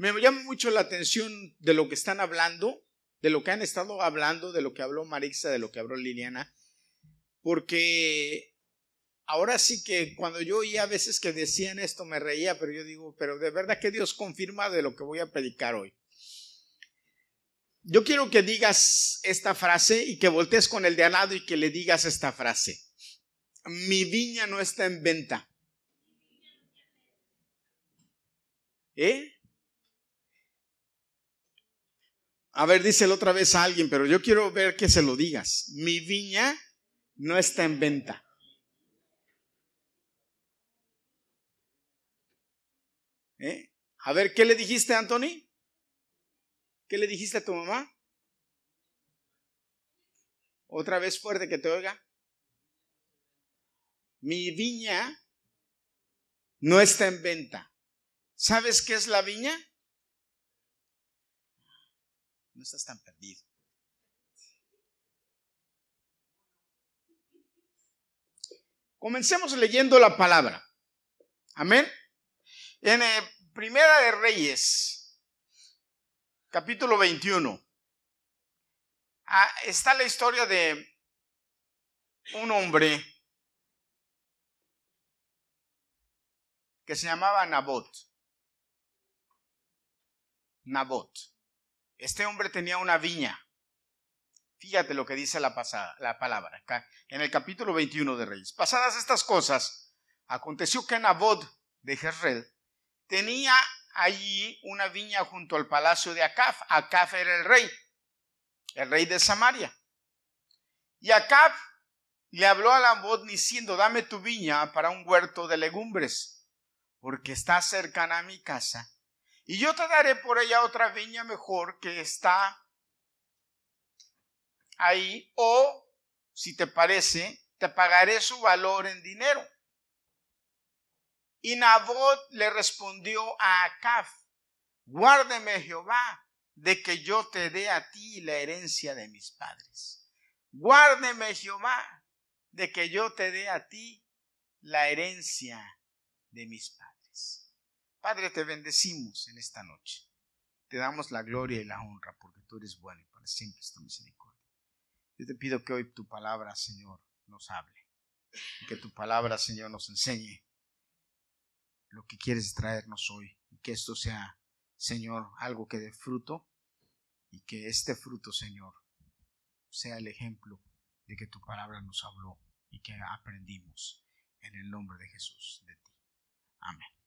Me llama mucho la atención de lo que están hablando, de lo que han estado hablando, de lo que habló Marixa, de lo que habló Liliana, porque ahora sí que cuando yo oía a veces que decían esto me reía, pero yo digo, pero de verdad que Dios confirma de lo que voy a predicar hoy. Yo quiero que digas esta frase y que voltees con el de al lado y que le digas esta frase. Mi viña no está en venta. ¿Eh? A ver, díselo otra vez a alguien, pero yo quiero ver que se lo digas. Mi viña no está en venta. ¿Eh? A ver, ¿qué le dijiste, Anthony? ¿Qué le dijiste a tu mamá? Otra vez fuerte que te oiga. Mi viña no está en venta. ¿Sabes qué es la viña? No estás tan perdido. Comencemos leyendo la palabra. Amén. En eh, Primera de Reyes, capítulo 21, ah, está la historia de un hombre que se llamaba Nabot. Nabot. Este hombre tenía una viña. Fíjate lo que dice la, pasada, la palabra acá, en el capítulo 21 de Reyes. Pasadas estas cosas, aconteció que Nabot de Jezreel tenía allí una viña junto al palacio de Acab. Acab era el rey, el rey de Samaria. Y Acab le habló a Nabot diciendo, dame tu viña para un huerto de legumbres, porque está cercana a mi casa. Y yo te daré por ella otra viña mejor que está ahí o, si te parece, te pagaré su valor en dinero. Y Nabot le respondió a Acab, guárdeme Jehová de que yo te dé a ti la herencia de mis padres. Guárdeme Jehová de que yo te dé a ti la herencia de mis padres. Padre, te bendecimos en esta noche. Te damos la gloria y la honra porque tú eres bueno y para siempre es tu misericordia. Yo te pido que hoy tu palabra, Señor, nos hable. Y que tu palabra, Señor, nos enseñe lo que quieres traernos hoy. Y que esto sea, Señor, algo que dé fruto. Y que este fruto, Señor, sea el ejemplo de que tu palabra nos habló y que aprendimos en el nombre de Jesús, de ti. Amén.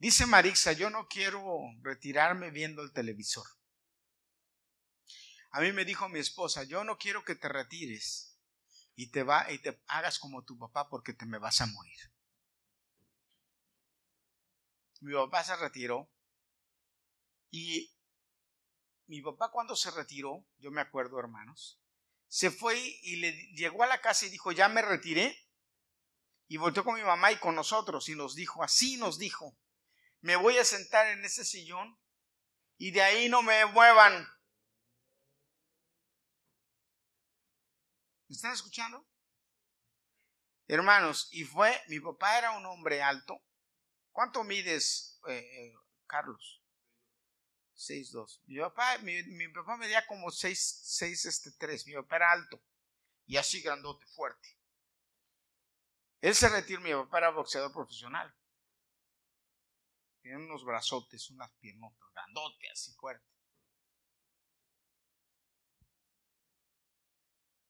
Dice Marixa, yo no quiero retirarme viendo el televisor. A mí me dijo mi esposa, yo no quiero que te retires y te, va, y te hagas como tu papá porque te me vas a morir. Mi papá se retiró y mi papá cuando se retiró, yo me acuerdo hermanos, se fue y le llegó a la casa y dijo, ya me retiré. Y volvió con mi mamá y con nosotros y nos dijo, así nos dijo, me voy a sentar en ese sillón y de ahí no me muevan ¿Me están escuchando? Hermanos, y fue, mi papá era un hombre alto. ¿Cuánto mides, eh, eh, Carlos? 6'2. Mi papá, mi, mi papá medía como 6, 6, este, 3. Mi papá era alto y así grandote, fuerte. Él se retiró, mi papá era boxeador profesional. Tiene unos brazotes, unas piernotas, grandote, así fuerte.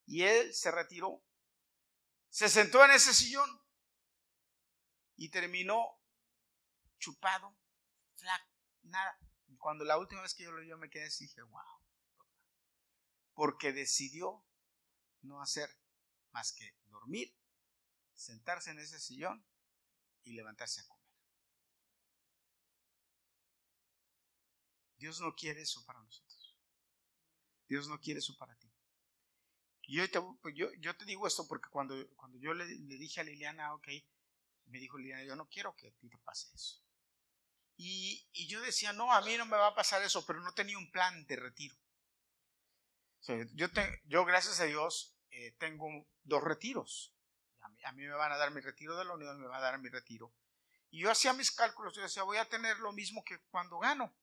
Y él se retiró. Se sentó en ese sillón y terminó chupado, flaco, nada. Cuando la última vez que yo lo vi, me quedé así, dije, wow, porque decidió no hacer más que dormir, sentarse en ese sillón y levantarse a comer. Dios no quiere eso para nosotros. Dios no quiere eso para ti. Y yo te, te digo esto porque cuando, cuando yo le, dije a Liliana, ok, me dijo Liliana, yo no quiero que a ti te pase eso. Y, yo decía, no, a mí no me va a pasar eso, pero no tenía un plan de retiro. yo, yo, gracias a Dios, eh, tengo dos retiros. A mí, me van a dar mi retiro de la unión, me va a dar mi retiro. Y yo hacía mis cálculos, yo decía, voy a tener lo mismo que cuando gano.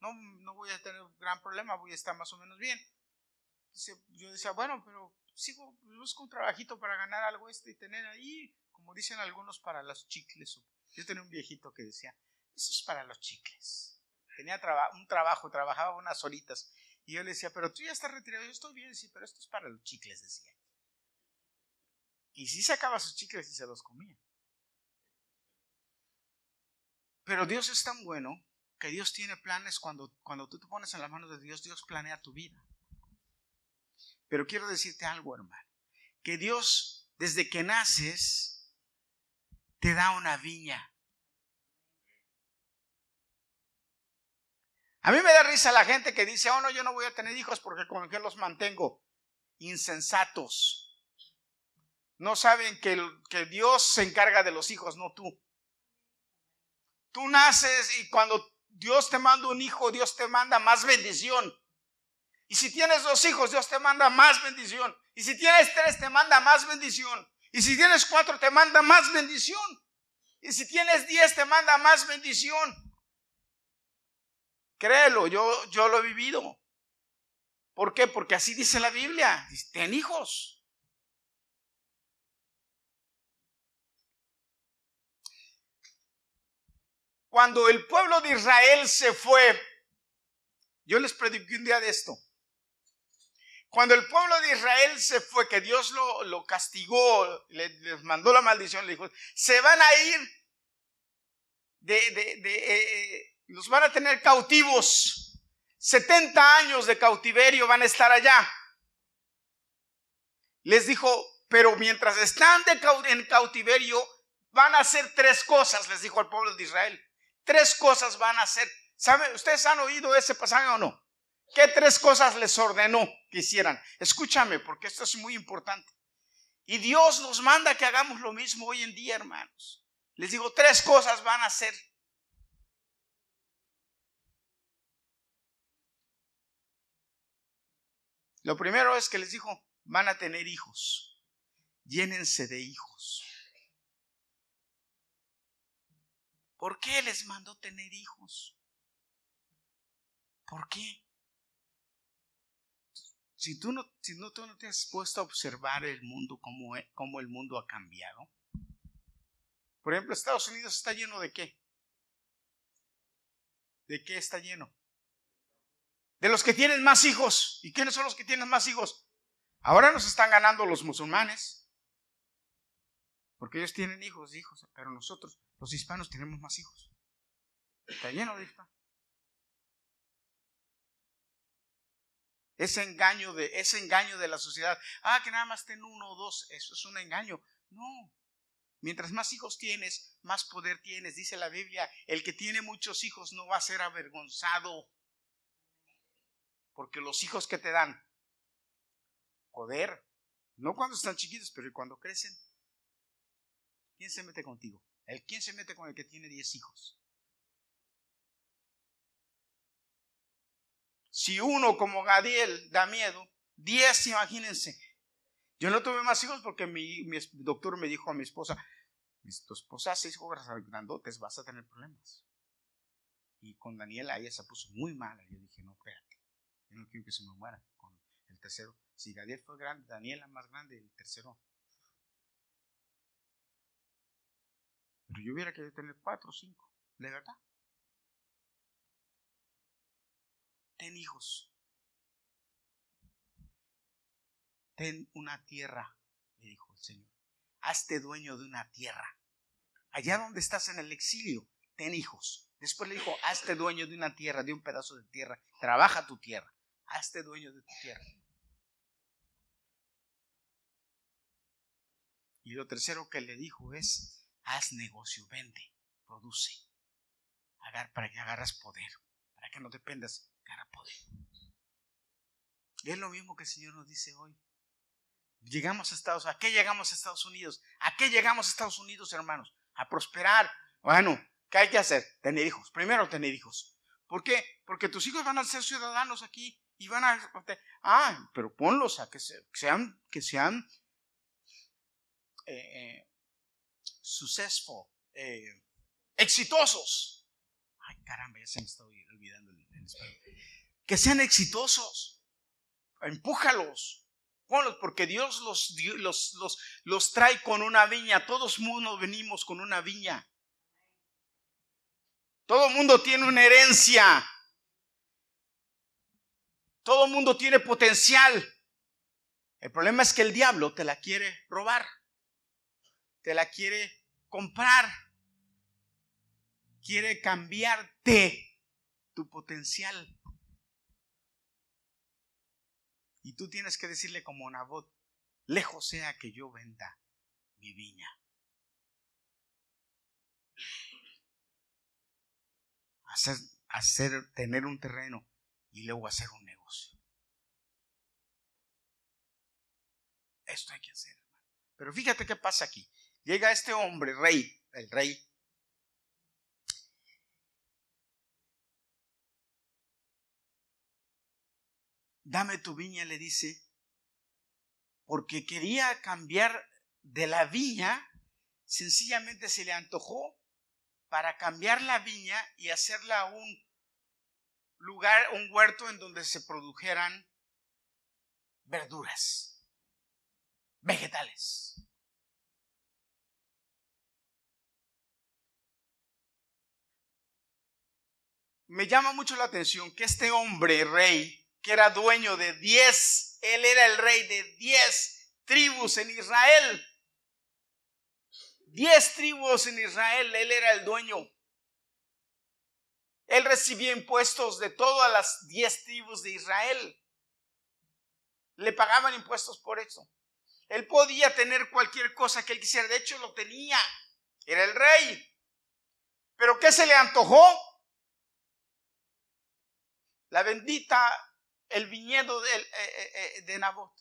No, no voy a tener gran problema, voy a estar más o menos bien. Yo decía, bueno, pero sigo, busco un trabajito para ganar algo este y tener ahí, como dicen algunos, para los chicles. Yo tenía un viejito que decía, eso es para los chicles. Tenía un trabajo, trabajaba unas horitas. Y yo le decía, pero tú ya estás retirado. Yo estoy bien, sí, pero esto es para los chicles, decía. Y sí sacaba sus chicles y se los comía. Pero Dios es tan bueno que Dios tiene planes cuando, cuando tú te pones en las manos de Dios, Dios planea tu vida. Pero quiero decirte algo, hermano, que Dios, desde que naces, te da una viña. A mí me da risa la gente que dice, oh no, yo no voy a tener hijos porque con qué los mantengo. Insensatos. No saben que, que Dios se encarga de los hijos, no tú. Tú naces y cuando Dios te manda un hijo, Dios te manda más bendición. Y si tienes dos hijos, Dios te manda más bendición. Y si tienes tres, te manda más bendición. Y si tienes cuatro, te manda más bendición. Y si tienes diez, te manda más bendición. Créelo, yo, yo lo he vivido. ¿Por qué? Porque así dice la Biblia. Ten hijos. Cuando el pueblo de Israel se fue, yo les prediqué un día de esto. Cuando el pueblo de Israel se fue, que Dios lo, lo castigó, les mandó la maldición, le dijo, se van a ir de, de, de eh, los van a tener cautivos. 70 años de cautiverio van a estar allá. Les dijo, pero mientras están en cautiverio, van a hacer tres cosas, les dijo al pueblo de Israel. Tres cosas van a hacer. ¿Saben? ¿Ustedes han oído ese pasaje o no? ¿Qué tres cosas les ordenó que hicieran? Escúchame, porque esto es muy importante. Y Dios nos manda que hagamos lo mismo hoy en día, hermanos. Les digo, tres cosas van a hacer. Lo primero es que les dijo, van a tener hijos. Llénense de hijos. ¿Por qué les mandó tener hijos? ¿Por qué? Si tú no, si no, tú no te has puesto a observar el mundo, cómo, e, cómo el mundo ha cambiado. Por ejemplo, Estados Unidos está lleno de qué? ¿De qué está lleno? de los que tienen más hijos. ¿Y quiénes son los que tienen más hijos? Ahora nos están ganando los musulmanes. Porque ellos tienen hijos, hijos, pero nosotros, los hispanos, tenemos más hijos. Está lleno de hispanos. Ese engaño de, ese engaño de la sociedad. Ah, que nada más ten uno o dos. Eso es un engaño. No. Mientras más hijos tienes, más poder tienes. Dice la Biblia, el que tiene muchos hijos no va a ser avergonzado. Porque los hijos que te dan poder, no cuando están chiquitos, pero cuando crecen, ¿quién se mete contigo? ¿El quién se mete con el que tiene 10 hijos? Si uno como Gadiel da miedo, 10 imagínense. Yo no tuve más hijos porque mi, doctor me dijo a mi esposa, tu esposa hace hijos grandotes, vas a tener problemas. Y con Daniela ella se puso muy mala. Yo dije, no, espérate. Yo no quiero que se me muera con el tercero. Si Gadiel fue grande, Daniela más grande, el tercero. Pero yo hubiera querido tener cuatro o cinco, de verdad. Ten hijos. Ten una tierra, le dijo el Señor. Hazte dueño de una tierra. Allá donde estás en el exilio, ten hijos. Después le dijo, hazte dueño de una tierra, de un pedazo de tierra. Trabaja tu tierra hazte dueño de tu tierra. Y lo tercero que le dijo es, haz negocio, vende, produce, agar, para que agarras poder, para que no dependas, agarra poder. Es lo mismo que el Señor nos dice hoy. Llegamos a Estados Unidos. ¿A qué llegamos a Estados Unidos? ¿A qué llegamos a Estados Unidos, hermanos? A prosperar. Bueno, ¿qué hay que hacer? Tener hijos. Primero tener hijos. ¿Por qué? Porque tus hijos van a ser ciudadanos aquí y van a... Ah, pero ponlos a que sean, que sean eh, eh, successful, eh, exitosos. Ay, caramba, ya se me está olvidando el. Que sean exitosos. Empújalos. Ponlos, porque Dios los, los, los, los trae con una viña. Todos mundo venimos con una viña. Todo mundo tiene una herencia. Todo mundo tiene potencial. El problema es que el diablo te la quiere robar. Te la quiere comprar. Quiere cambiarte tu potencial. Y tú tienes que decirle como Nabot, lejos sea que yo venda mi viña. Hacer, tener un terreno y luego hacer un negocio. Esto hay que hacer, Pero fíjate qué pasa aquí. Llega este hombre, rey, el rey. Dame tu viña, le dice, porque quería cambiar de la viña, sencillamente se le antojó para cambiar la viña y hacerla un lugar, un huerto en donde se produjeran verduras, vegetales. Me llama mucho la atención que este hombre rey, que era dueño de 10, él era el rey de 10 tribus en Israel. 10 tribus en Israel, él era el dueño. Él recibía impuestos de todas las 10 tribus de Israel. Le pagaban impuestos por eso. Él podía tener cualquier cosa que él quisiera. De hecho, lo tenía. Era el rey. Pero ¿qué se le antojó? La bendita, el viñedo de, eh, eh, eh, de Nabot.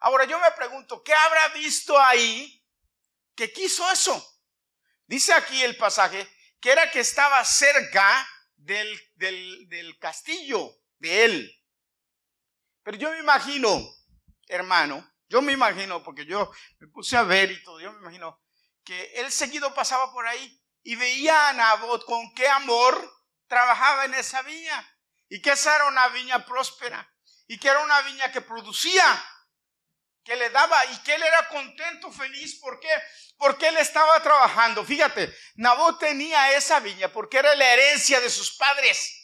Ahora yo me pregunto, ¿qué habrá visto ahí que quiso eso? Dice aquí el pasaje que era que estaba cerca del, del castillo de él. Pero yo me imagino, hermano, yo me imagino, porque yo me puse a ver y todo, yo me imagino que él seguido pasaba por ahí y veía a Nabot con qué amor trabajaba en esa viña y que esa era una viña próspera y que era una viña que producía, que le daba y que él era contento, feliz. ¿Por qué? Porque él estaba trabajando. Fíjate, Nabot tenía esa viña porque era la herencia de sus padres.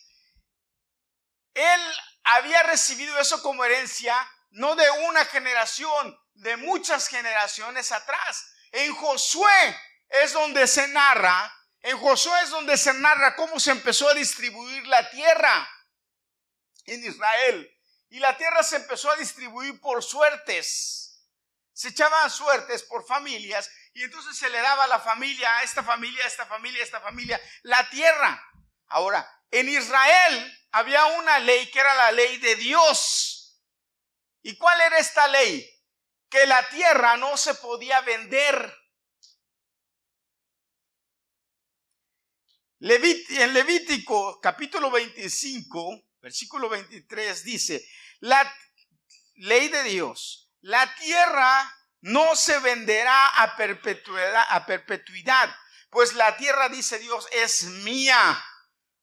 Él había recibido eso como herencia, no de una generación, de muchas generaciones atrás. En Josué es donde se narra en Josué es donde se narra cómo se empezó a distribuir la tierra en Israel. Y la tierra se empezó a distribuir por suertes. Se echaban suertes por familias y entonces se le daba a la familia, a esta familia, a esta familia, a esta familia, la tierra. Ahora, en Israel había una ley que era la ley de Dios. ¿Y cuál era esta ley? Que la tierra no se podía vender. En Levítico capítulo 25, versículo 23 dice, la ley de Dios, la tierra no se venderá a perpetuidad, a perpetuidad, pues la tierra, dice Dios, es mía,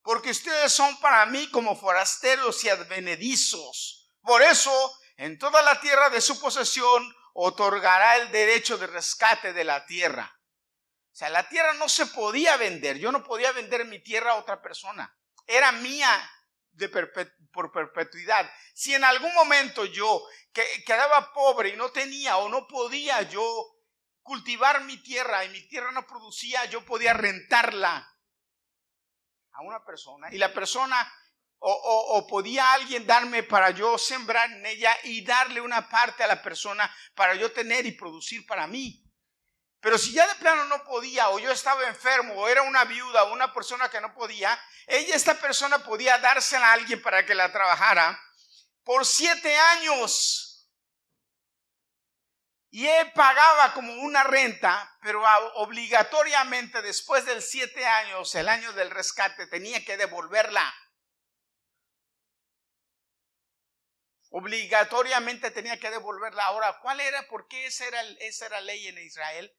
porque ustedes son para mí como forasteros y advenedizos. Por eso, en toda la tierra de su posesión, otorgará el derecho de rescate de la tierra. O sea, la tierra no se podía vender. Yo no podía vender mi tierra a otra persona. Era mía por perpetuidad. Si en algún momento yo quedaba pobre y no tenía o no podía yo cultivar mi tierra y mi tierra no producía, yo podía rentarla a una persona y la persona o, o, podía alguien darme para yo sembrar en ella y darle una parte a la persona para yo tener y producir para mí. Pero si ya de plano no podía, o yo estaba enfermo, o era una viuda, o una persona que no podía, ella, esta persona podía dársela a alguien para que la trabajara por siete años. Y él pagaba como una renta, pero obligatoriamente después del siete años, el año del rescate, tenía que devolverla. Obligatoriamente tenía que devolverla. Ahora, ¿cuál era? ¿Por qué esa era, esa era ley en Israel?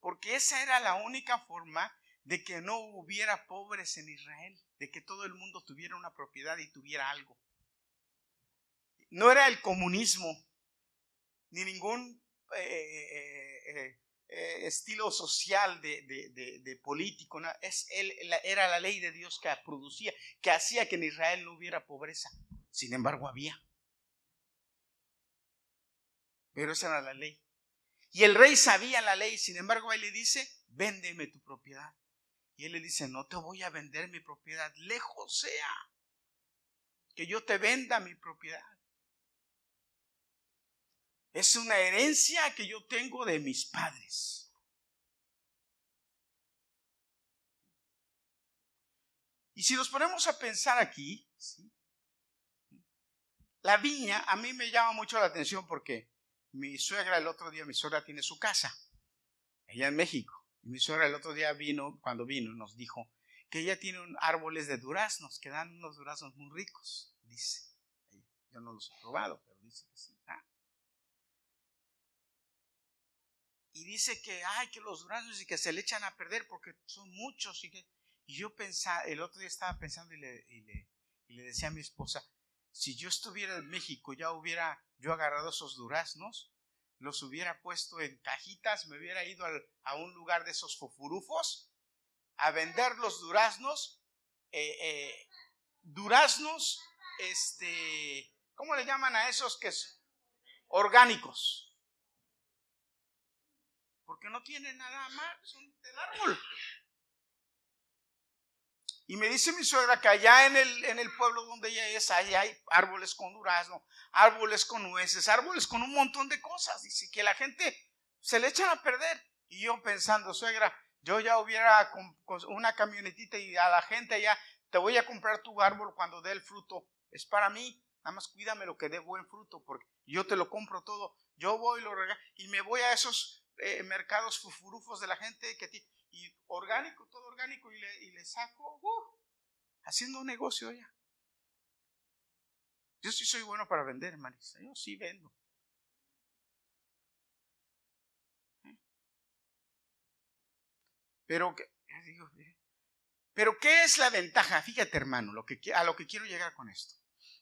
Porque esa era la única forma de que no hubiera pobres en Israel, de que todo el mundo tuviera una propiedad y tuviera algo. No era el comunismo, ni ningún eh, eh, eh, estilo social de, político, es, era la ley de Dios que producía, que hacía que en Israel no hubiera pobreza. Sin embargo, había. Pero esa era la ley. Y el rey sabía la ley, sin embargo, él le dice, véndeme tu propiedad. Y él le dice, no te voy a vender mi propiedad, lejos sea que yo te venda mi propiedad. Es una herencia que yo tengo de mis padres. Y si nos ponemos a pensar aquí, la viña a mí me llama mucho la atención porque mi suegra el otro día, mi suegra tiene su casa, ella en México. Y mi suegra el otro día vino, cuando vino, nos dijo que ella tiene árboles de duraznos, que dan unos duraznos muy ricos, dice. Yo no los he probado, pero dice que sí. y dice que, ay, que los duraznos y que se le echan a perder porque son muchos. Y, que, y yo pensaba, el otro día estaba pensando y le, y le, y le decía a mi esposa, si yo estuviera en México, ya hubiera yo agarrado esos duraznos, los hubiera puesto en cajitas, me hubiera ido a un lugar de esos fofurufos a vender los duraznos, eh, eh, duraznos, este, ¿cómo le llaman a esos que son orgánicos? porque no tiene nada más, son del árbol. Y me dice mi suegra que allá en el, en el pueblo donde ella es, allá hay árboles con durazno, árboles con nueces, árboles con un montón de cosas. Dice que la gente se le echan a perder. Y yo pensando, suegra, yo ya hubiera con, una camionetita y a la gente allá, te voy a comprar tu árbol cuando dé el fruto. Es para mí, nada más cuídame lo que dé buen fruto, porque yo te lo compro todo. Yo voy lo regalo y me voy a esos eh, mercados fufurufos de la gente que y orgánico, todo orgánico, y le, y le saco, uh, haciendo un negocio ya. Yo sí soy bueno para vender, Marisa, yo sí vendo. ¿Eh? Pero, pero ¿qué es la ventaja? Fíjate, hermano, lo que, a lo que quiero llegar con esto.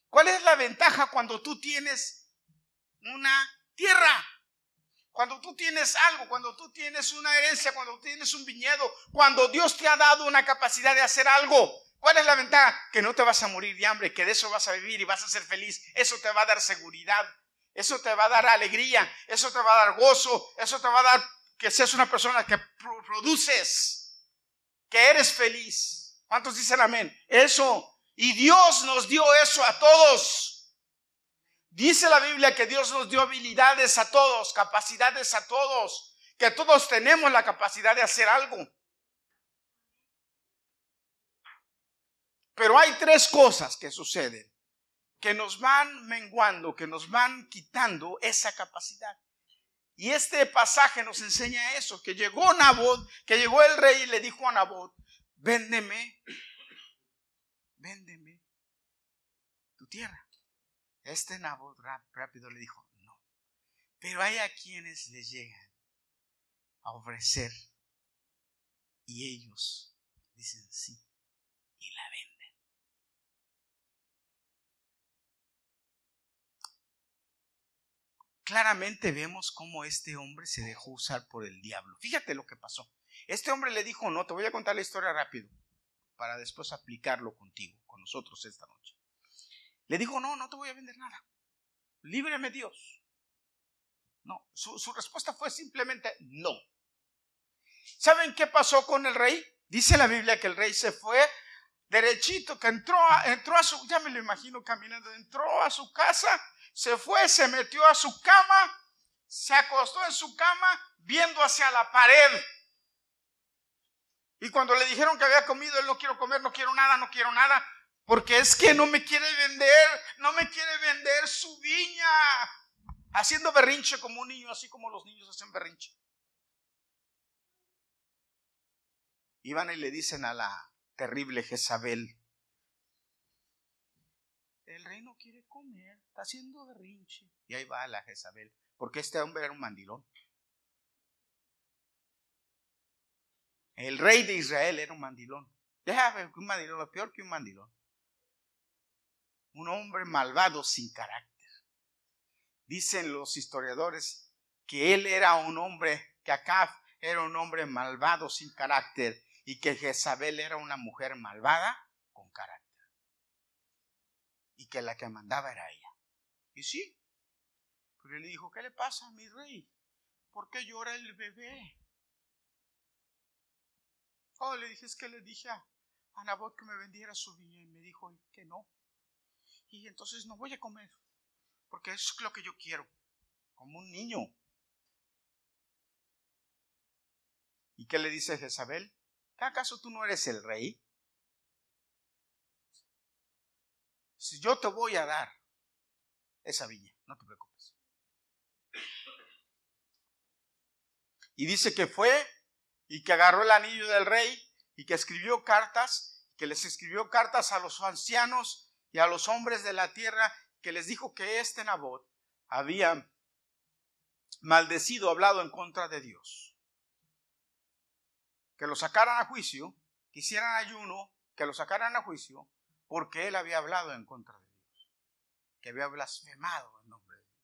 ¿Cuál es la ventaja cuando tú tienes una tierra? Cuando tú tienes algo, cuando tú tienes una herencia, cuando tienes un viñedo, cuando Dios te ha dado una capacidad de hacer algo, ¿cuál es la ventaja? Que no te vas a morir de hambre, que de eso vas a vivir y vas a ser feliz. Eso te va a dar seguridad, eso te va a dar alegría, eso te va a dar gozo, eso te va a dar que seas una persona que produces, que eres feliz. ¿Cuántos dicen amén? Eso. Y Dios nos dio eso a todos. Dice la Biblia que Dios nos dio habilidades a todos, capacidades a todos, que todos tenemos la capacidad de hacer algo. Pero hay tres cosas que suceden, que nos van menguando, que nos van quitando esa capacidad. Y este pasaje nos enseña eso, que llegó Nabot, que llegó el rey y le dijo a Nabot, véndeme, véndeme tu tierra. Este Nabot rápido le dijo, no. Pero hay a quienes le llegan a ofrecer y ellos dicen sí y la venden. Claramente vemos cómo este hombre se dejó usar por el diablo. Fíjate lo que pasó. Este hombre le dijo, no, te voy a contar la historia rápido para después aplicarlo contigo, con nosotros esta noche. Le dijo, no, no te voy a vender nada. Líbreme Dios. No, su, su respuesta fue simplemente no. ¿Saben qué pasó con el rey? Dice la Biblia que el rey se fue derechito, que entró a, entró a su, ya me lo imagino caminando, entró a su casa, se fue, se metió a su cama, se acostó en su cama viendo hacia la pared. Y cuando le dijeron que había comido, él no quiero comer, no quiero nada, no quiero nada, porque es que no me quiere vender, no me quiere vender su viña. Haciendo berrinche como un niño, así como los niños hacen berrinche. Iban y le dicen a la terrible Jezabel, el rey no quiere comer, está haciendo berrinche. Y ahí va la Jezabel, porque este hombre era un mandilón. El rey de Israel era un mandilón. Ya, un mandilón, lo peor que un mandilón. Un hombre malvado sin carácter. Dicen los historiadores que él era un hombre, que Acab era un hombre malvado sin carácter y que Jezabel era una mujer malvada con carácter. Y que la que mandaba era ella. Y sí, pero él le dijo, ¿qué le pasa a mi rey? ¿Por qué llora el bebé? Oh, le dije, es que le dije a, Nabot que me vendiera su viña y me dijo que no. Y entonces no voy a comer, porque es lo que yo quiero, como un niño. ¿Y qué le dice Jezabel? ¿Acaso tú no eres el rey? Si yo te voy a dar esa viña, no te preocupes. Y dice que fue y que agarró el anillo del rey y que escribió cartas, que les escribió cartas a los ancianos y a los hombres de la tierra, que les dijo que este Nabot había maldecido, hablado en contra de Dios. Que lo sacaran a juicio, que hicieran ayuno, que lo sacaran a juicio, porque él había hablado en contra de Dios, que había blasfemado el nombre de Dios.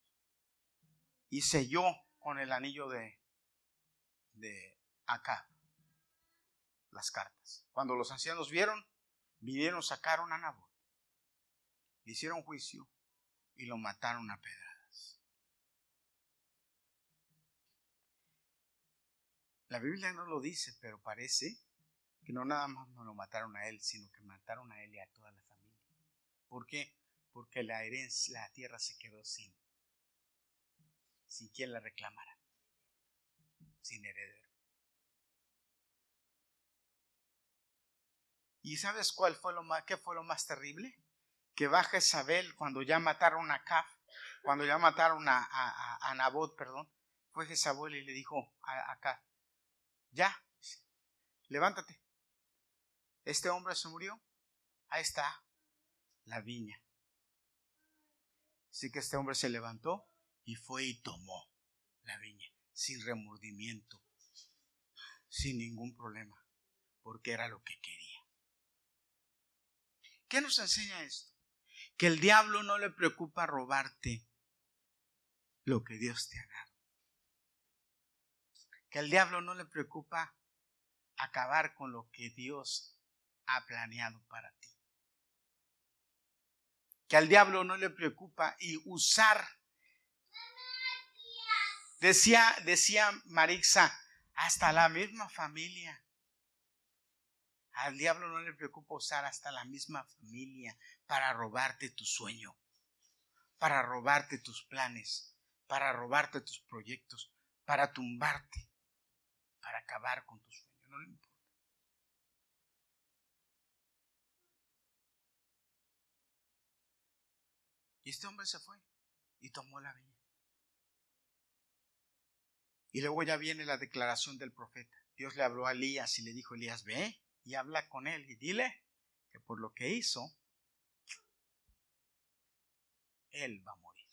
Y selló con el anillo de, de acá las cartas. Cuando los ancianos vieron, vinieron, sacaron a Nabot, le hicieron juicio y lo mataron a pedradas. La Biblia no lo dice, pero parece que no nada más no lo mataron a él, sino que mataron a él y a toda la familia. ¿Por qué? Porque la herencia, la tierra se quedó sin, sin quien la reclamara, sin heredero. ¿Y sabes cuál fue lo más, qué fue lo más terrible? Que baja Isabel cuando ya mataron a Caf, cuando ya mataron a, a, Nabot, perdón, fue Jezabel y le dijo a, a ya, levántate. Este hombre se murió, ahí está la viña. Así que este hombre se levantó y fue y tomó la viña, sin remordimiento, sin ningún problema, porque era lo que quería. ¿Qué nos enseña esto? Que el diablo no le preocupa robarte lo que Dios te ha dado. Que el diablo no le preocupa acabar con lo que Dios ha planeado para ti. Que al diablo no le preocupa y usar. Decía, decía Marixa, hasta la misma familia. Al diablo no le preocupa usar hasta la misma familia para robarte tu sueño, para robarte tus planes, para robarte tus proyectos, para tumbarte, para acabar con tu sueño. No le importa. Y este hombre se fue y tomó la viña. Y luego ya viene la declaración del profeta. Dios le habló a Elías y le dijo, Elías, ve, y habla con él y dile que por lo que hizo, él va a morir.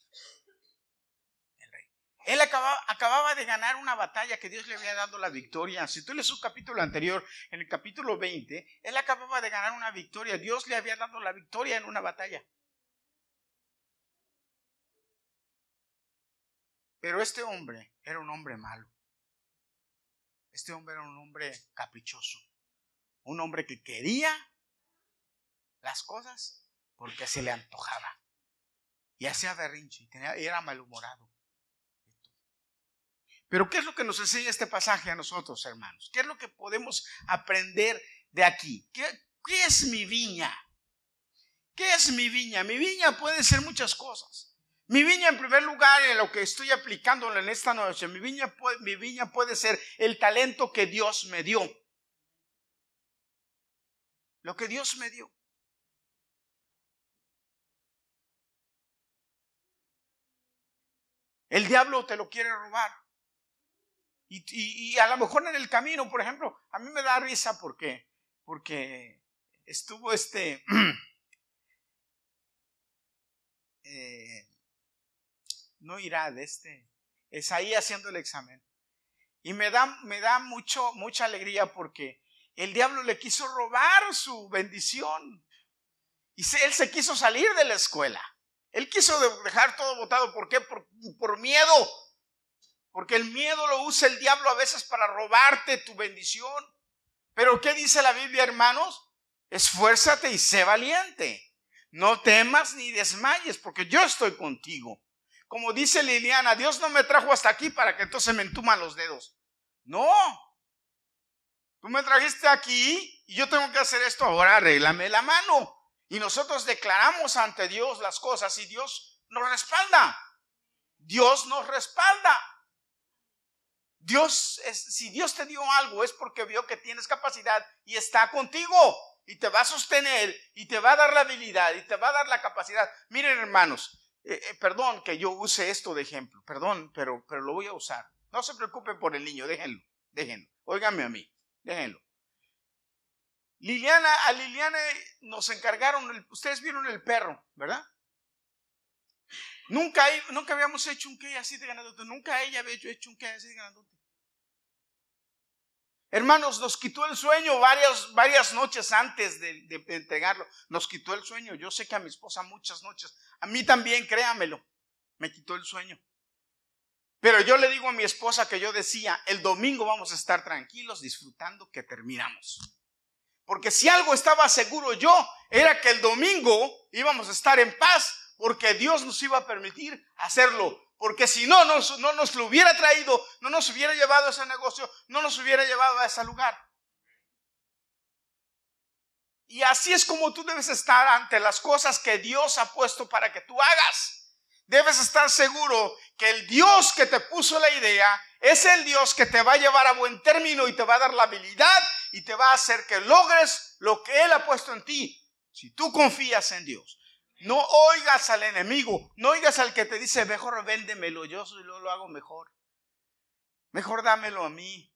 El rey. Él acababa, acababa, de ganar una batalla que Dios le había dado la victoria. Si tú lees su capítulo anterior, en el capítulo 20, él acababa de ganar una victoria. Dios le había dado la victoria en una batalla. Pero este hombre era un hombre malo. Este hombre era un hombre caprichoso un hombre que quería las cosas porque se le antojaba. Y hacía berrinche, y era malhumorado. Pero ¿qué es lo que nos enseña este pasaje a nosotros, hermanos? ¿Qué es lo que podemos aprender de aquí? ¿Qué, es mi viña? ¿Qué es mi viña? Mi viña puede ser muchas cosas. Mi viña, en primer lugar, en lo que estoy aplicando en esta noche, mi viña, mi viña puede ser el talento que Dios me dio lo que Dios me dio. El diablo te lo quiere robar. Y, a lo mejor en el camino, por ejemplo, a mí me da risa porque, porque estuvo este, eh, no irá de este, es ahí haciendo el examen. Y me da, me da mucho, mucha alegría porque el diablo le quiso robar su bendición. Y él se quiso salir de la escuela. Él quiso dejar todo votado. ¿Por qué? Por, por miedo. Porque el miedo lo usa el diablo a veces para robarte tu bendición. Pero ¿qué dice la Biblia, hermanos? Esfuérzate y sé valiente. No temas ni desmayes, porque yo estoy contigo. Como dice Liliana, Dios no me trajo hasta aquí para que entonces me entuman los dedos. No. Tú me trajiste aquí y yo tengo que hacer esto ahora, arréglame la mano. Y nosotros declaramos ante Dios las cosas y Dios nos respalda. Dios nos respalda. Dios, si Dios te dio algo es porque vio que tienes capacidad y está contigo y te va a sostener y te va a dar la habilidad y te va a dar la capacidad. Miren hermanos, eh, eh, perdón que yo use esto de ejemplo, perdón, pero, pero lo voy a usar. No se preocupen por el niño, déjenlo, déjenlo. Óiganme a mí, déjenlo. Liliana, a Liliana nos encargaron, ustedes vieron el perro, ¿verdad? Nunca, nunca habíamos hecho un que así de ganadote, nunca ella había hecho un que así de ganadote. Hermanos, nos quitó el sueño varias, varias noches antes de, de, entregarlo. Nos quitó el sueño. Yo sé que a mi esposa muchas noches. A mí también, créamelo. Me quitó el sueño. Pero yo le digo a mi esposa que yo decía, el domingo vamos a estar tranquilos disfrutando que terminamos. Porque si algo estaba seguro yo, era que el domingo íbamos a estar en paz, porque Dios nos iba a permitir hacerlo porque si no, no nos lo hubiera traído, no nos hubiera llevado a ese negocio, no nos hubiera llevado a ese lugar. Y así es como tú debes estar ante las cosas que Dios ha puesto para que tú hagas. Debes estar seguro que el Dios que te puso la idea es el Dios que te va a llevar a buen término y te va a dar la habilidad y te va a hacer que logres lo que Él ha puesto en ti. Si tú confías en Dios. No oigas al enemigo, no oigas al que te dice, mejor véndemelo, yo lo, lo hago mejor. Mejor dámelo a mí.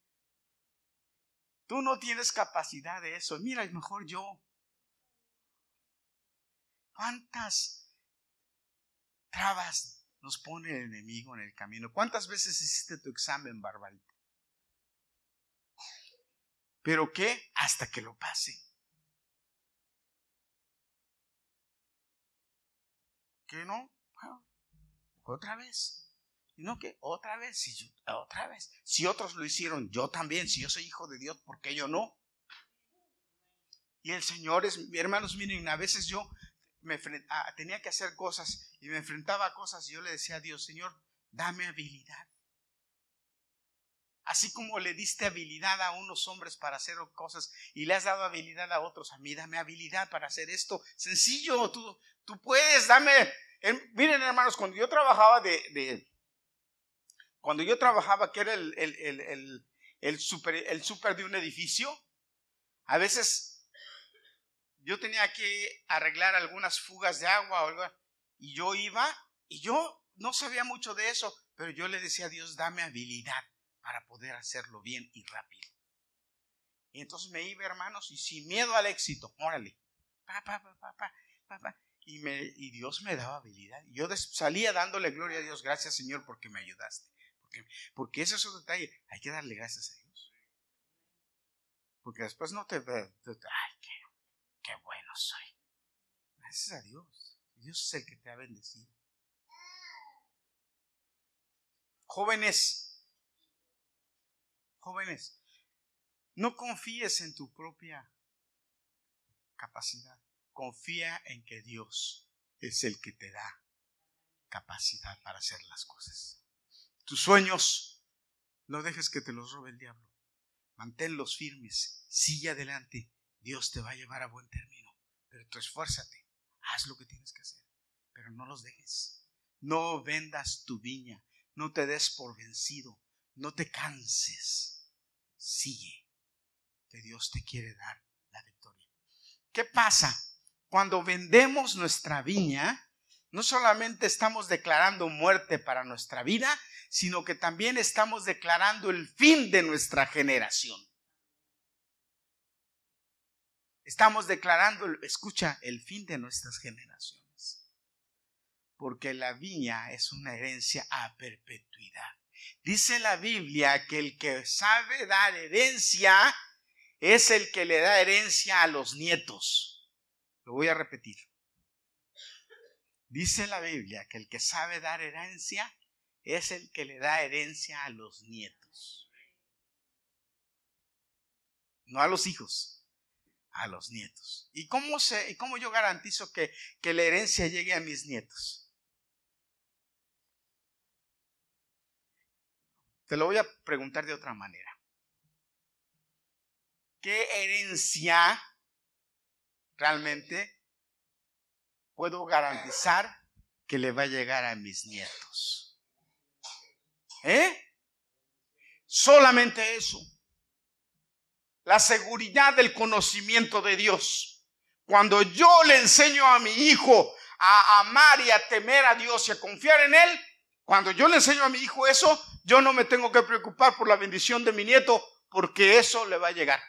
Tú no tienes capacidad de eso. Mira, mejor yo. ¿Cuántas trabas nos pone el enemigo en el camino? ¿Cuántas veces hiciste tu examen, Barbarita? ¿Pero qué? Hasta que lo pase. ¿Qué no? otra vez. ¿Y no que Otra vez. Si otra vez. Si otros lo hicieron, yo también. Si yo soy hijo de Dios, ¿por qué yo no? Y el Señor es, hermanos, miren, a veces yo me ah, tenía que hacer cosas y me enfrentaba a cosas y yo le decía a Dios, Señor, dame habilidad. Así como le diste habilidad a unos hombres para hacer cosas y le has dado habilidad a otros, a mí dame habilidad para hacer esto. Sencillo, tú, tú puedes, dame. miren hermanos, cuando yo trabajaba de, cuando yo trabajaba que era el, el, el, el, super, el super de un edificio, a veces yo tenía que arreglar algunas fugas de agua algo, y yo iba y yo no sabía mucho de eso, pero yo le decía a Dios, dame habilidad para poder hacerlo bien y rápido. Y entonces me iba, hermanos, y sin miedo al éxito, órale, pa, pa, pa, pa, y, me, y Dios me daba habilidad. Yo salía dándole gloria a Dios, gracias Señor porque me ayudaste. Porque, porque ese es un detalle, hay que darle gracias a Dios. Porque después no te ve, ay, qué, bueno soy. Gracias a Dios. Dios es el que te ha bendecido. Jóvenes, Jóvenes, no confíes en tu propia capacidad. Confía en que Dios es el que te da capacidad para hacer las cosas. Tus sueños, no dejes que te los robe el diablo. Manténlos firmes, sigue adelante. Dios te va a llevar a buen término. Pero tú esfuérzate, haz lo que tienes que hacer, pero no los dejes. No vendas tu viña, no te des por vencido, no te canses sigue, que Dios te quiere dar la victoria. ¿Qué pasa? Cuando vendemos nuestra viña, no solamente estamos declarando muerte para nuestra vida, sino que también estamos declarando el fin de nuestra generación. Estamos declarando, escucha, el fin de nuestras generaciones. Porque la viña es una herencia a perpetuidad. Dice la Biblia que el que sabe dar herencia es el que le da herencia a los nietos. Lo voy a repetir. Dice la Biblia que el que sabe dar herencia es el que le da herencia a los nietos. No a los hijos, a los nietos. ¿Y cómo, se, cómo yo garantizo que, que la herencia llegue a mis nietos? Te lo voy a preguntar de otra manera. ¿Qué herencia realmente puedo garantizar que le va a llegar a mis nietos? ¿Eh? Solamente eso. La seguridad del conocimiento de Dios. Cuando yo le enseño a mi hijo a amar y a temer a Dios y a confiar en Él, cuando yo le enseño a mi hijo eso, yo no me tengo que preocupar por la bendición de mi nieto, porque eso le va a llegar.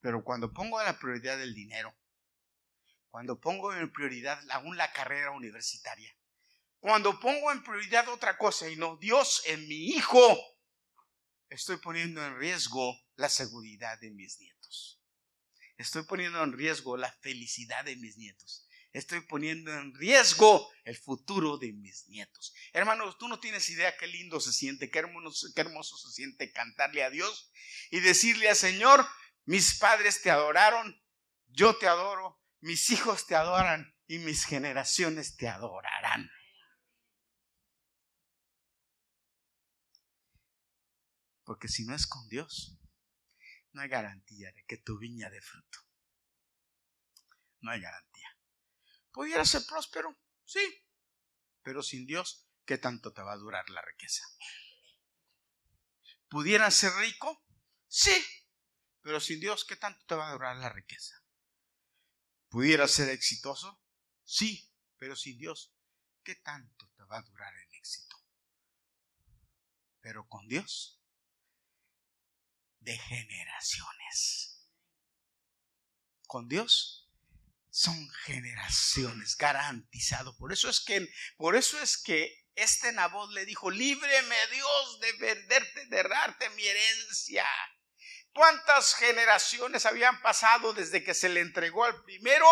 Pero cuando pongo la prioridad del dinero, cuando pongo en prioridad aún la carrera universitaria, cuando pongo en prioridad otra cosa y no Dios en mi hijo, estoy poniendo en riesgo la seguridad de mis nietos. Estoy poniendo en riesgo la felicidad de mis nietos. Estoy poniendo en riesgo el futuro de mis nietos. Hermanos, tú no tienes idea qué lindo se siente, qué hermoso, qué hermoso se siente cantarle a Dios y decirle al Señor, mis padres te adoraron, yo te adoro, mis hijos te adoran y mis generaciones te adorarán. Porque si no es con Dios, no hay garantía de que tu viña dé fruto. No hay garantía. ¿Pudiera ser próspero? Sí. Pero sin Dios, ¿qué tanto te va a durar la riqueza? ¿Pudiera ser rico? Sí. Pero sin Dios, ¿qué tanto te va a durar la riqueza? ¿Pudiera ser exitoso? Sí. Pero sin Dios, ¿qué tanto te va a durar el éxito? Pero con Dios, de generaciones. Con Dios, son generaciones, garantizado. Por eso es que, por eso es que este Nabot le dijo, líbreme Dios de venderte, de darte mi herencia. ¿Cuántas generaciones habían pasado desde que se le entregó al primero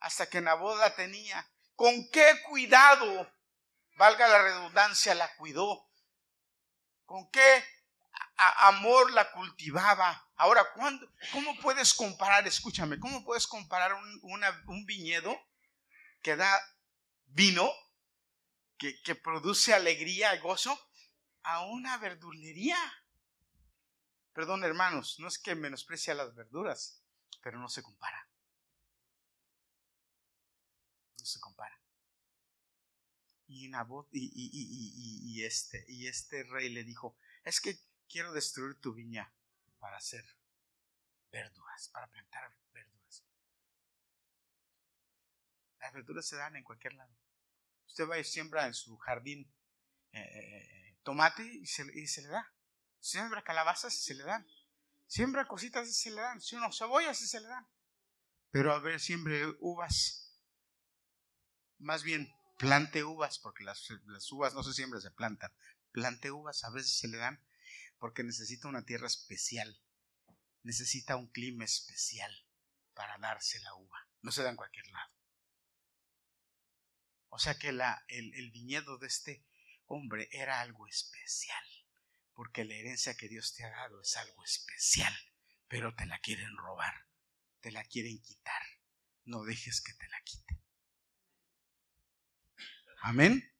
hasta que Nabot la tenía? ¿Con qué cuidado, valga la redundancia, la cuidó? ¿Con qué amor la cultivaba. Ahora, ¿cuándo, ¿cómo puedes comparar, escúchame, cómo puedes comparar un, viñedo que da vino, que, que produce alegría y gozo, a una verdulería? Perdón, hermanos, no es que menosprecie las verduras, pero no se compara. No se compara. Y, Nabot, y, y, este, y este rey le dijo, es que quiero destruir tu viña para hacer verduras, para plantar verduras. Las verduras se dan en cualquier lado. Usted va y siembra en su jardín eh, eh, tomate y se, le da. Siembra calabazas y se le dan. Siembra cositas y se le dan. Si uno cebollas y se le dan. Pero a ver, siembre uvas. Más bien, plante uvas, porque las, las uvas no se siembran, se plantan. Plante uvas, a veces se le dan porque necesita una tierra especial, necesita un clima especial para darse la uva. No se da en cualquier lado. O sea que el, el viñedo de este hombre era algo especial, porque la herencia que Dios te ha dado es algo especial, pero te la quieren robar, te la quieren quitar. No dejes que te la quiten. Amén.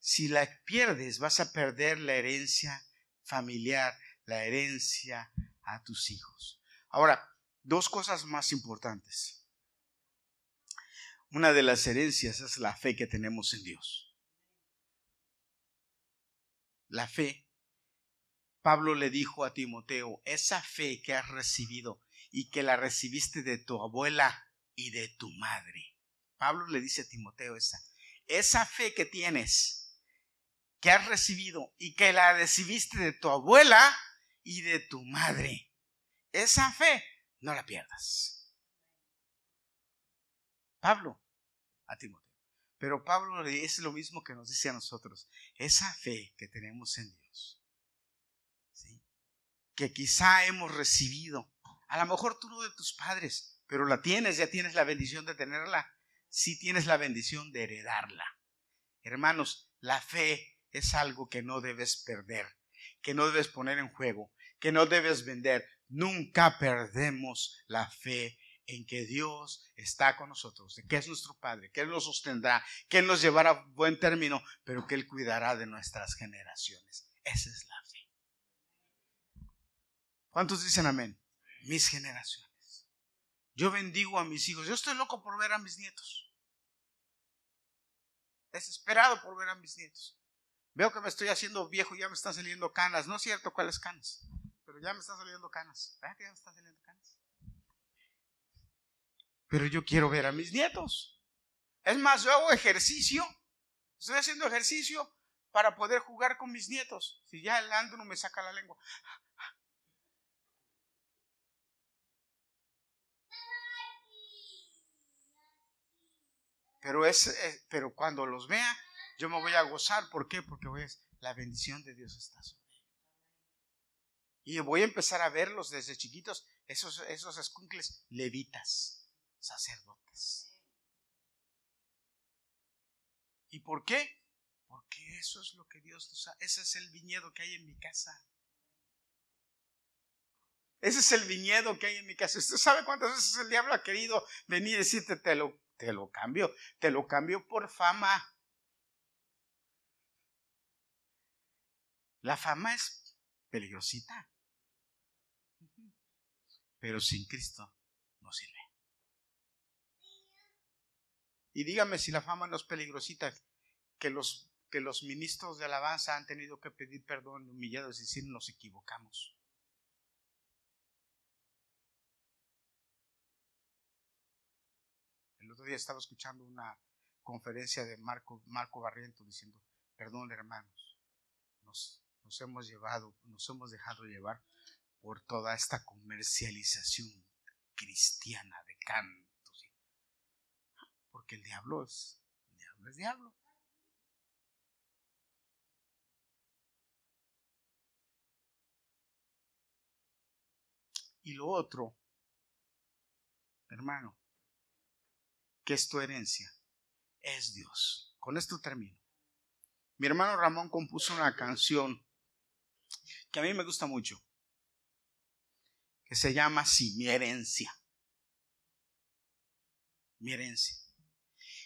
Si la pierdes, vas a perder la herencia familiar, la herencia a tus hijos. Ahora, dos cosas más importantes. Una de las herencias es la fe que tenemos en Dios. La fe. Pablo le dijo a Timoteo, esa fe que has recibido y que la recibiste de tu abuela y de tu madre. Pablo le dice a Timoteo esa, esa fe que tienes que has recibido y que la recibiste de tu abuela y de tu madre. Esa fe no la pierdas. Pablo, a Timoteo. Pero Pablo es lo mismo que nos dice a nosotros. Esa fe que tenemos en Dios, que quizá hemos recibido, a lo mejor tú no de tus padres, pero la tienes, ya tienes la bendición de tenerla, sí tienes la bendición de heredarla. Hermanos, la fe es algo que no debes perder, que no debes poner en juego, que no debes vender. Nunca perdemos la fe en que Dios está con nosotros, de que es nuestro Padre, que Él nos sostendrá, que Él nos llevará a buen término, pero que Él cuidará de nuestras generaciones. Esa es la fe. ¿Cuántos dicen amén? Mis generaciones. Yo bendigo a mis hijos. Yo estoy loco por ver a mis nietos. Desesperado por ver a mis nietos. Veo que me estoy haciendo viejo y ya me están saliendo canas. No es cierto cuáles canas, pero ya me están saliendo canas. ¿Verdad que ya me están saliendo canas? Pero yo quiero ver a mis nietos. Es más, yo hago ejercicio. Estoy haciendo ejercicio para poder jugar con mis nietos. Si ya el Andrew me saca la lengua. Pero, es, pero cuando los vea, yo me voy a gozar. ¿Por qué? Porque la bendición de Dios está sobre ellos. Y voy a empezar a verlos desde chiquitos, esos, esos escuncles levitas, sacerdotes. ¿Y por qué? Porque eso es lo que Dios nos ese es el viñedo que hay en mi casa. Ese es el viñedo que hay en mi casa. ¿Usted sabe cuántas veces el diablo ha querido venir y decirte, te lo, te lo cambio, te lo cambio por fama? La fama es peligrosita. Pero sin Cristo no sirve. Y dígame si la fama no es peligrosita, que los, que los ministros de alabanza han tenido que pedir perdón, humillados y decir nos equivocamos. El otro día estaba escuchando una conferencia de Marco, Marco Barriento diciendo, perdón hermanos, nos, nos hemos llevado, nos hemos dejado llevar por toda esta comercialización cristiana de cantos. Porque el diablo es, el diablo es diablo. Y lo otro, hermano, que es tu herencia, es Dios. Con esto termino. Mi hermano Ramón compuso una canción que a mí me gusta mucho, que se llama Sí, mi herencia. Mi herencia.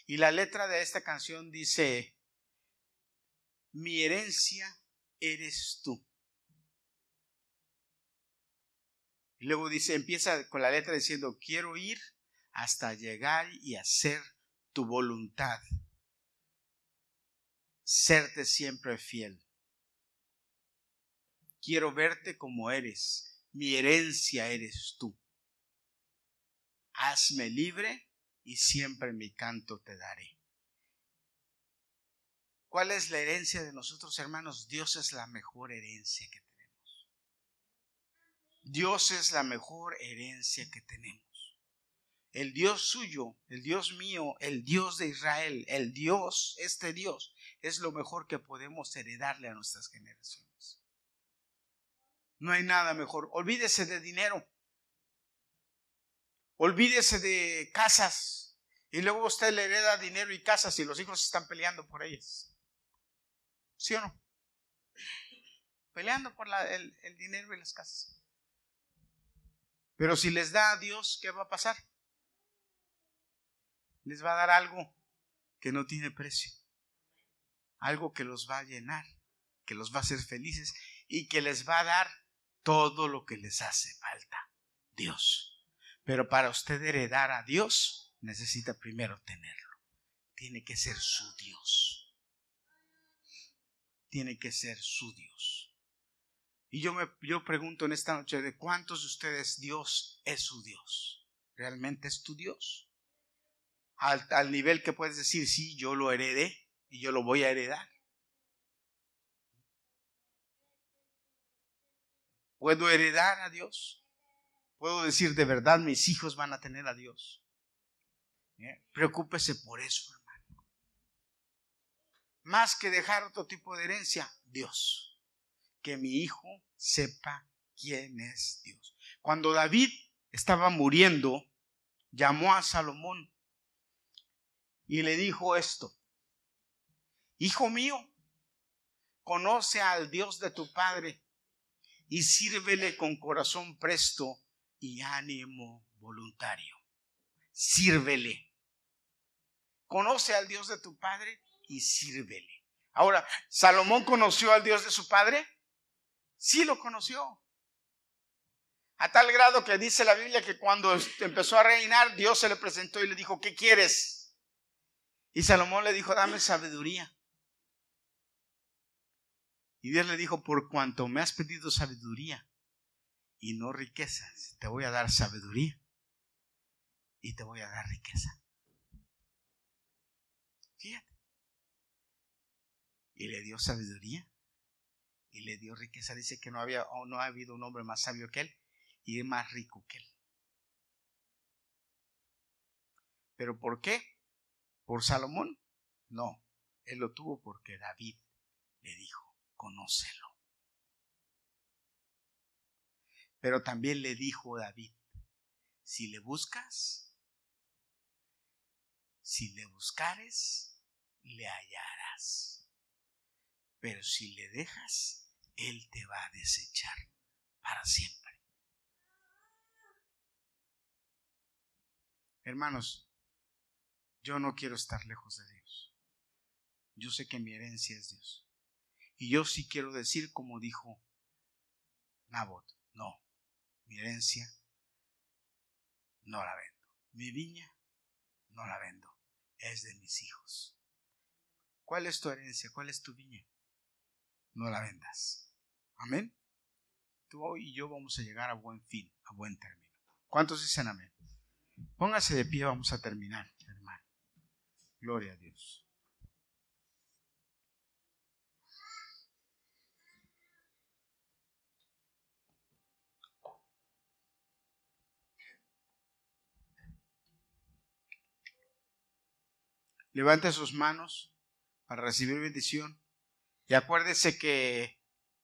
Y la letra de esta canción dice, mi herencia eres tú. Y luego dice, empieza con la letra diciendo, quiero ir hasta llegar y hacer tu voluntad, serte siempre fiel. Quiero verte como eres. Mi herencia eres tú. Hazme libre y siempre mi canto te daré. ¿Cuál es la herencia de nosotros, hermanos? Dios es la mejor herencia que tenemos. Dios es la mejor herencia que tenemos. El Dios suyo, el Dios mío, el Dios de Israel, el Dios, este Dios, es lo mejor que podemos heredarle a nuestras generaciones. No hay nada mejor. Olvídese de dinero. Olvídese de casas. Y luego usted le hereda dinero y casas y los hijos están peleando por ellas. ¿Sí o no? Peleando por el, el dinero y las casas. Pero si les da a Dios, ¿qué va a pasar? Les va a dar algo que no tiene precio. Algo que los va a llenar, que los va a hacer felices y que les va a dar todo lo que les hace falta. Dios. Pero para usted heredar a Dios, necesita primero tenerlo. Tiene que ser su Dios. Tiene que ser su Dios. Y yo me yo pregunto en esta noche de cuántos de ustedes Dios es su Dios. ¿Realmente es tu Dios? Al, al nivel que puedes decir, sí, yo lo heredé y yo lo voy a heredar. ¿Puedo heredar a Dios? ¿Puedo decir de verdad mis hijos van a tener a Dios? Preocúpese por eso, hermano. más que dejar otro tipo de herencia? Dios. Que mi hijo sepa quién es Dios. Cuando David estaba muriendo, llamó a Salomón y le dijo esto, Hijo mío, conoce al Dios de tu Padre y sírvele con corazón presto y ánimo voluntario. Sírvele. Conoce al Dios de tu Padre y sírvele. Ahora, ¿Salomón conoció al Dios de su Padre? Sí lo conoció. A tal grado que dice la Biblia que cuando empezó a reinar, Dios se le presentó y le dijo, ¿qué quieres? Y Salomón le dijo, dame sabiduría. Y Dios le dijo, por cuanto me has pedido sabiduría y no riquezas, te voy a dar sabiduría y te voy a dar riqueza. Fíjate. Y le dio sabiduría y le dio riqueza. Dice que no, había, no ha habido un hombre más sabio que él y más rico que él. ¿Pero por qué? ¿Por Salomón? No, él lo tuvo porque David le dijo conócelo. Pero también le dijo David, si le buscas, si le buscares, le hallarás. Pero si le dejas, Él te va a desechar para siempre. Hermanos, yo no quiero estar lejos de Dios. Yo sé que mi herencia es Dios. Y yo sí quiero decir como dijo Nabot, no, mi herencia no la vendo. Mi viña no la vendo, es de mis hijos. ¿Cuál es tu herencia? ¿Cuál es tu viña? No la vendas. Amén. Tú y yo vamos a llegar a buen fin, a buen término. ¿Cuántos dicen amén? Póngase de pie, vamos a terminar, hermano. Gloria a Dios. Levante sus manos para recibir bendición. Y acuérdese que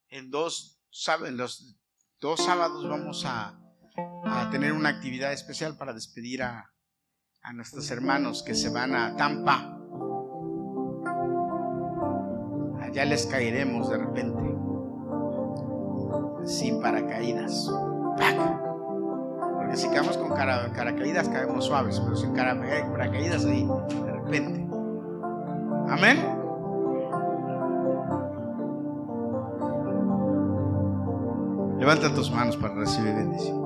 en dos, los dos sábados vamos a, tener una actividad especial para despedir a, nuestros hermanos que se van a Tampa. Allá les caeremos de repente. Sin paracaídas. Porque si caemos con cara, paracaídas caemos suaves, pero sin paracaídas ahí Amén. Levanta tus manos para recibir bendición.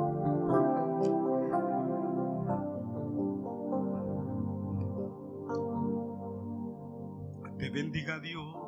Te bendiga Dios